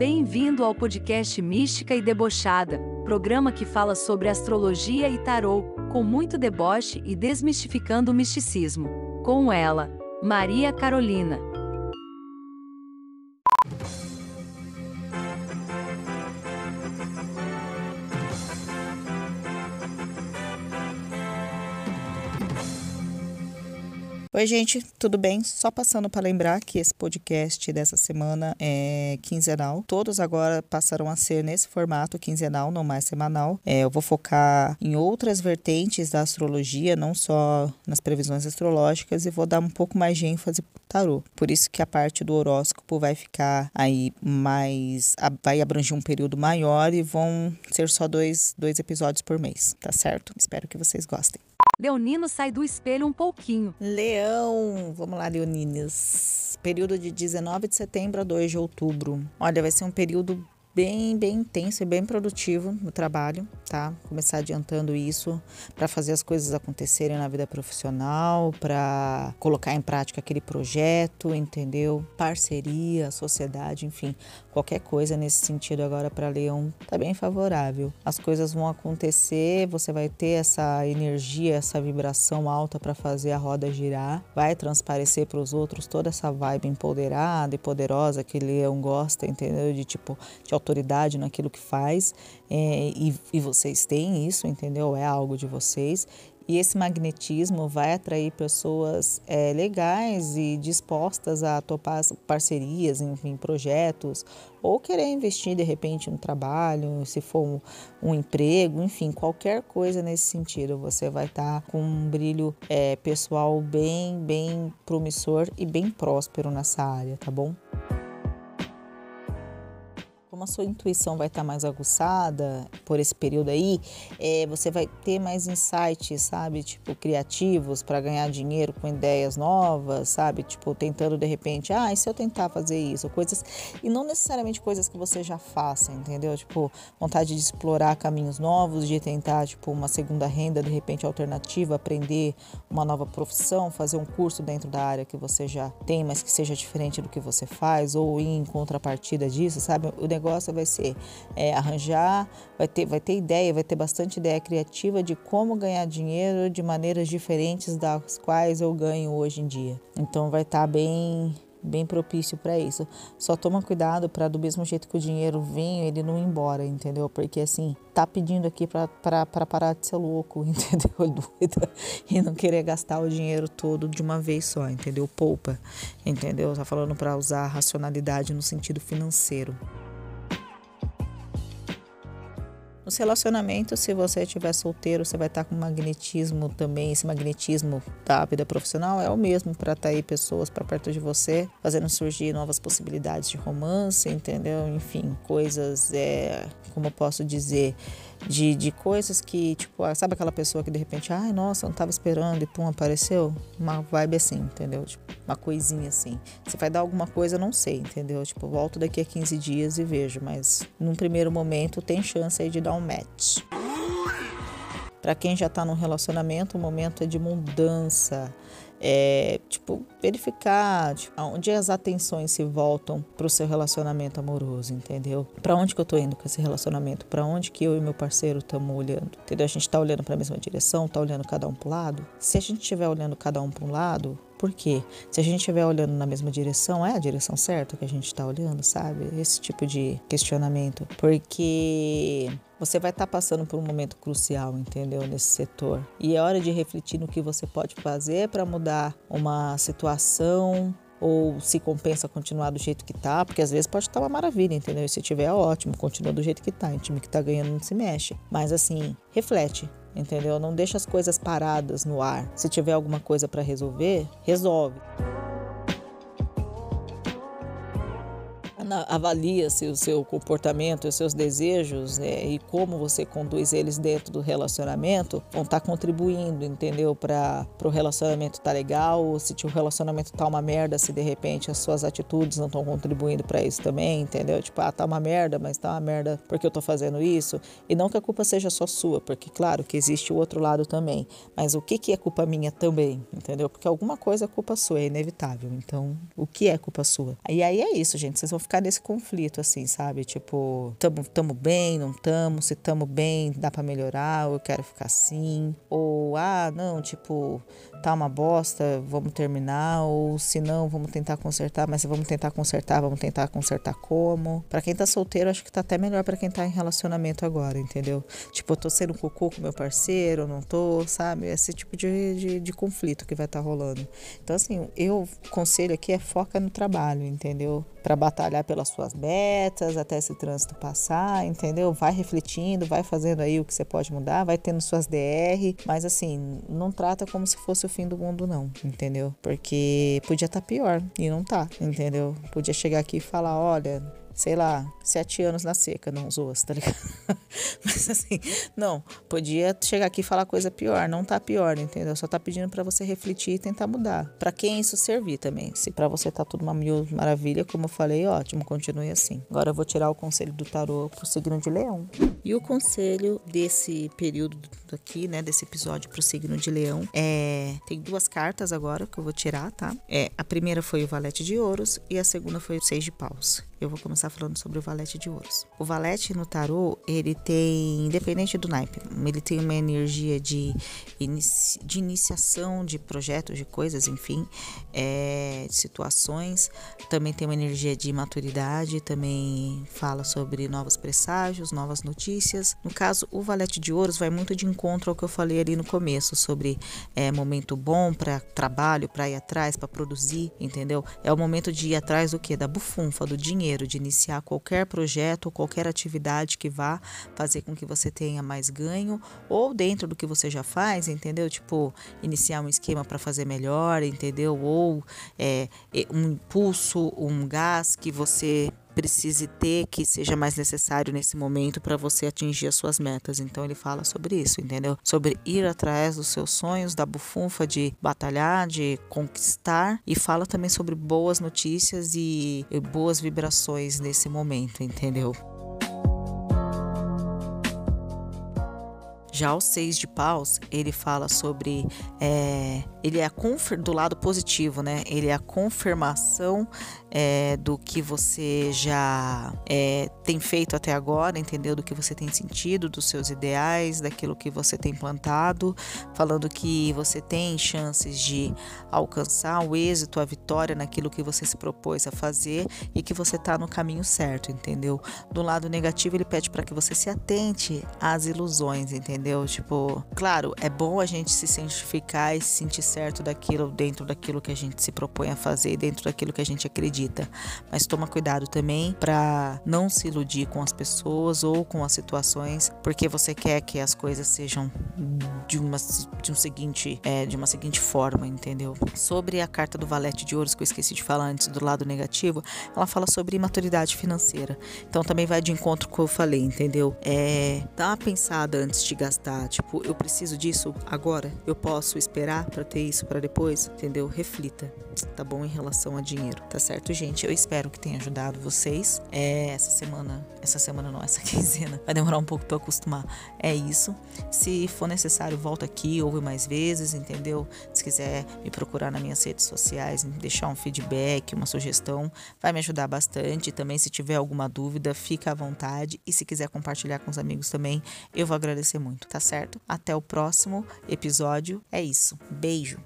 Bem-vindo ao podcast Mística e Debochada, programa que fala sobre astrologia e tarô, com muito deboche e desmistificando o misticismo. Com ela, Maria Carolina. Oi, gente, tudo bem? Só passando para lembrar que esse podcast dessa semana é quinzenal. Todos agora passarão a ser nesse formato quinzenal, não mais semanal. É, eu vou focar em outras vertentes da astrologia, não só nas previsões astrológicas, e vou dar um pouco mais de ênfase pro tarô. Por isso que a parte do horóscopo vai ficar aí mais. vai abranger um período maior e vão ser só dois, dois episódios por mês, tá certo? Espero que vocês gostem. Leonino sai do espelho um pouquinho. Leão, vamos lá, Leoninas. Período de 19 de setembro a 2 de outubro. Olha, vai ser um período bem, bem intenso e bem produtivo no trabalho, tá? Começar adiantando isso para fazer as coisas acontecerem na vida profissional, para colocar em prática aquele projeto, entendeu? Parceria, sociedade, enfim, qualquer coisa nesse sentido agora para Leão tá bem favorável. As coisas vão acontecer, você vai ter essa energia, essa vibração alta para fazer a roda girar, vai transparecer para os outros toda essa vibe empoderada e poderosa que Leão gosta, entendeu? De tipo, de autoridade naquilo que faz é, e, e vocês têm isso, entendeu? É algo de vocês e esse magnetismo vai atrair pessoas é, legais e dispostas a topar parcerias, enfim, projetos, ou querer investir de repente no trabalho, se for um, um emprego, enfim, qualquer coisa nesse sentido. Você vai estar tá com um brilho é, pessoal bem, bem promissor e bem próspero nessa área, tá bom? Como a sua intuição vai estar tá mais aguçada por esse período aí, é, você vai ter mais insights, sabe? Tipo, criativos para ganhar dinheiro com ideias novas, sabe? Tipo, tentando de repente, ah, e se eu tentar fazer isso? Coisas. E não necessariamente coisas que você já faça, entendeu? Tipo, vontade de explorar caminhos novos, de tentar, tipo, uma segunda renda, de repente, alternativa, aprender uma nova profissão, fazer um curso dentro da área que você já tem, mas que seja diferente do que você faz, ou em contrapartida disso, sabe? O negócio negócio vai ser é, arranjar, vai ter, vai ter ideia, vai ter bastante ideia criativa de como ganhar dinheiro de maneiras diferentes das quais eu ganho hoje em dia. Então vai estar tá bem bem propício para isso. Só toma cuidado para do mesmo jeito que o dinheiro vem, ele não ir embora, entendeu? Porque assim, tá pedindo aqui para parar de ser louco, entendeu? Doida. E não querer gastar o dinheiro todo de uma vez só, entendeu? Poupa, entendeu? Tá falando para usar racionalidade no sentido financeiro. Nos relacionamentos, se você estiver solteiro, você vai estar com magnetismo também. Esse magnetismo da vida profissional é o mesmo para atrair pessoas para perto de você, fazendo surgir novas possibilidades de romance, entendeu? Enfim, coisas, é, como eu posso dizer, de, de coisas que, tipo, ah, sabe aquela pessoa que de repente, ai, nossa, não tava esperando e pum, apareceu? Uma vibe assim, entendeu? Tipo, uma coisinha assim. Se vai dar alguma coisa, não sei, entendeu? Tipo, volto daqui a 15 dias e vejo, mas num primeiro momento tem chance aí de dar um match. Para quem já está num relacionamento, o momento é de mudança. É, tipo, verificar tipo, onde as atenções se voltam para o seu relacionamento amoroso, entendeu? Para onde que eu tô indo com esse relacionamento? Para onde que eu e meu parceiro estamos olhando? Entendeu? A gente está olhando para a mesma direção, tá olhando cada um para um lado. Se a gente estiver olhando cada um para um lado, por quê? Se a gente estiver olhando na mesma direção, é a direção certa que a gente está olhando, sabe? Esse tipo de questionamento. Porque você vai estar tá passando por um momento crucial, entendeu? Nesse setor. E é hora de refletir no que você pode fazer para mudar uma situação ou se compensa continuar do jeito que tá, porque às vezes pode estar uma maravilha, entendeu? E se tiver, ótimo, continua do jeito que tá. O time que tá ganhando não se mexe. Mas assim, reflete entendeu? Não deixa as coisas paradas no ar. Se tiver alguma coisa para resolver, resolve. Avalia-se o seu comportamento, os seus desejos é, e como você conduz eles dentro do relacionamento, vão estar tá contribuindo, entendeu? Para o relacionamento estar tá legal, ou se o relacionamento tá uma merda, se de repente as suas atitudes não estão contribuindo para isso também, entendeu? Tipo, ah, tá uma merda, mas tá uma merda porque eu tô fazendo isso. E não que a culpa seja só sua, porque claro que existe o outro lado também. Mas o que, que é culpa minha também, entendeu? Porque alguma coisa é culpa sua, é inevitável. Então, o que é culpa sua? E aí é isso, gente. Vocês vão ficar ficar nesse conflito, assim, sabe? Tipo, tamo, tamo bem, não tamo, se tamo bem, dá para melhorar, eu quero ficar assim. Ou, ah, não, tipo, tá uma bosta, vamos terminar, ou se não, vamos tentar consertar, mas vamos tentar consertar, vamos tentar consertar como. Para quem tá solteiro, acho que tá até melhor para quem tá em relacionamento agora, entendeu? Tipo, eu tô sendo cocô com meu parceiro, não tô, sabe? Esse tipo de, de, de conflito que vai estar tá rolando. Então, assim, eu conselho aqui é foca no trabalho, entendeu? Para batalhar pelas suas metas, até esse trânsito passar, entendeu? Vai refletindo, vai fazendo aí o que você pode mudar, vai tendo suas DR, mas assim, não trata como se fosse o fim do mundo, não, entendeu? Porque podia estar tá pior e não tá, entendeu? Podia chegar aqui e falar: olha, sei lá, sete anos na seca, não zoas, tá ligado? Mas assim, não, podia chegar aqui e falar coisa pior, não tá pior, entendeu? Só tá pedindo para você refletir e tentar mudar. Para quem isso servir também. Se para você tá tudo uma mil maravilha, como eu falei, ótimo, continue assim. Agora eu vou tirar o conselho do tarô pro signo de Leão. E o conselho desse período aqui, né, desse episódio pro signo de Leão é, tem duas cartas agora que eu vou tirar, tá? É, a primeira foi o Valete de Ouros e a segunda foi o Seis de Paus. Eu vou começar falando sobre o valete de ouros. O valete no tarô, ele tem, independente do naipe, ele tem uma energia de, inici, de iniciação de projetos, de coisas, enfim, é, de situações. Também tem uma energia de maturidade, também fala sobre novos presságios, novas notícias. No caso, o valete de ouros vai muito de encontro ao que eu falei ali no começo, sobre é, momento bom para trabalho, para ir atrás, para produzir, entendeu? É o momento de ir atrás do que? Da bufunfa, do dinheiro de iniciar qualquer projeto ou qualquer atividade que vá fazer com que você tenha mais ganho, ou dentro do que você já faz, entendeu? Tipo, iniciar um esquema para fazer melhor, entendeu? Ou é, um impulso, um gás que você precise ter que seja mais necessário nesse momento para você atingir as suas metas. Então ele fala sobre isso, entendeu? Sobre ir atrás dos seus sonhos, da bufunfa de batalhar, de conquistar e fala também sobre boas notícias e, e boas vibrações nesse momento, entendeu? Já o seis de paus, ele fala sobre. É, ele é a do lado positivo, né? Ele é a confirmação é, do que você já é, tem feito até agora, entendeu? Do que você tem sentido, dos seus ideais, daquilo que você tem plantado, falando que você tem chances de alcançar o êxito, a vitória naquilo que você se propôs a fazer e que você está no caminho certo, entendeu? Do lado negativo, ele pede para que você se atente às ilusões, entendeu? Tipo, claro, é bom a gente se certificar e se sentir certo daquilo dentro daquilo que a gente se propõe a fazer, dentro daquilo que a gente acredita. Mas toma cuidado também para não se iludir com as pessoas ou com as situações, porque você quer que as coisas sejam de uma, de um seguinte, é, de uma seguinte forma, entendeu? Sobre a carta do Valete de Ouros que eu esqueci de falar antes do lado negativo, ela fala sobre imaturidade financeira. Então também vai de encontro com o que eu falei, entendeu? É, dá uma pensada antes de gastar, tipo, eu preciso disso agora? Eu posso esperar para ter isso para depois? Entendeu? Reflita, tá bom em relação a dinheiro, tá certo? certo, gente? Eu espero que tenha ajudado vocês. É, essa semana, essa semana não, essa quinzena, vai demorar um pouco para acostumar. É isso. Se for necessário, volta aqui, ouve mais vezes, entendeu? Se quiser me procurar nas minhas redes sociais, deixar um feedback, uma sugestão, vai me ajudar bastante. Também, se tiver alguma dúvida, fica à vontade. E se quiser compartilhar com os amigos também, eu vou agradecer muito, tá certo? Até o próximo episódio. É isso. Beijo.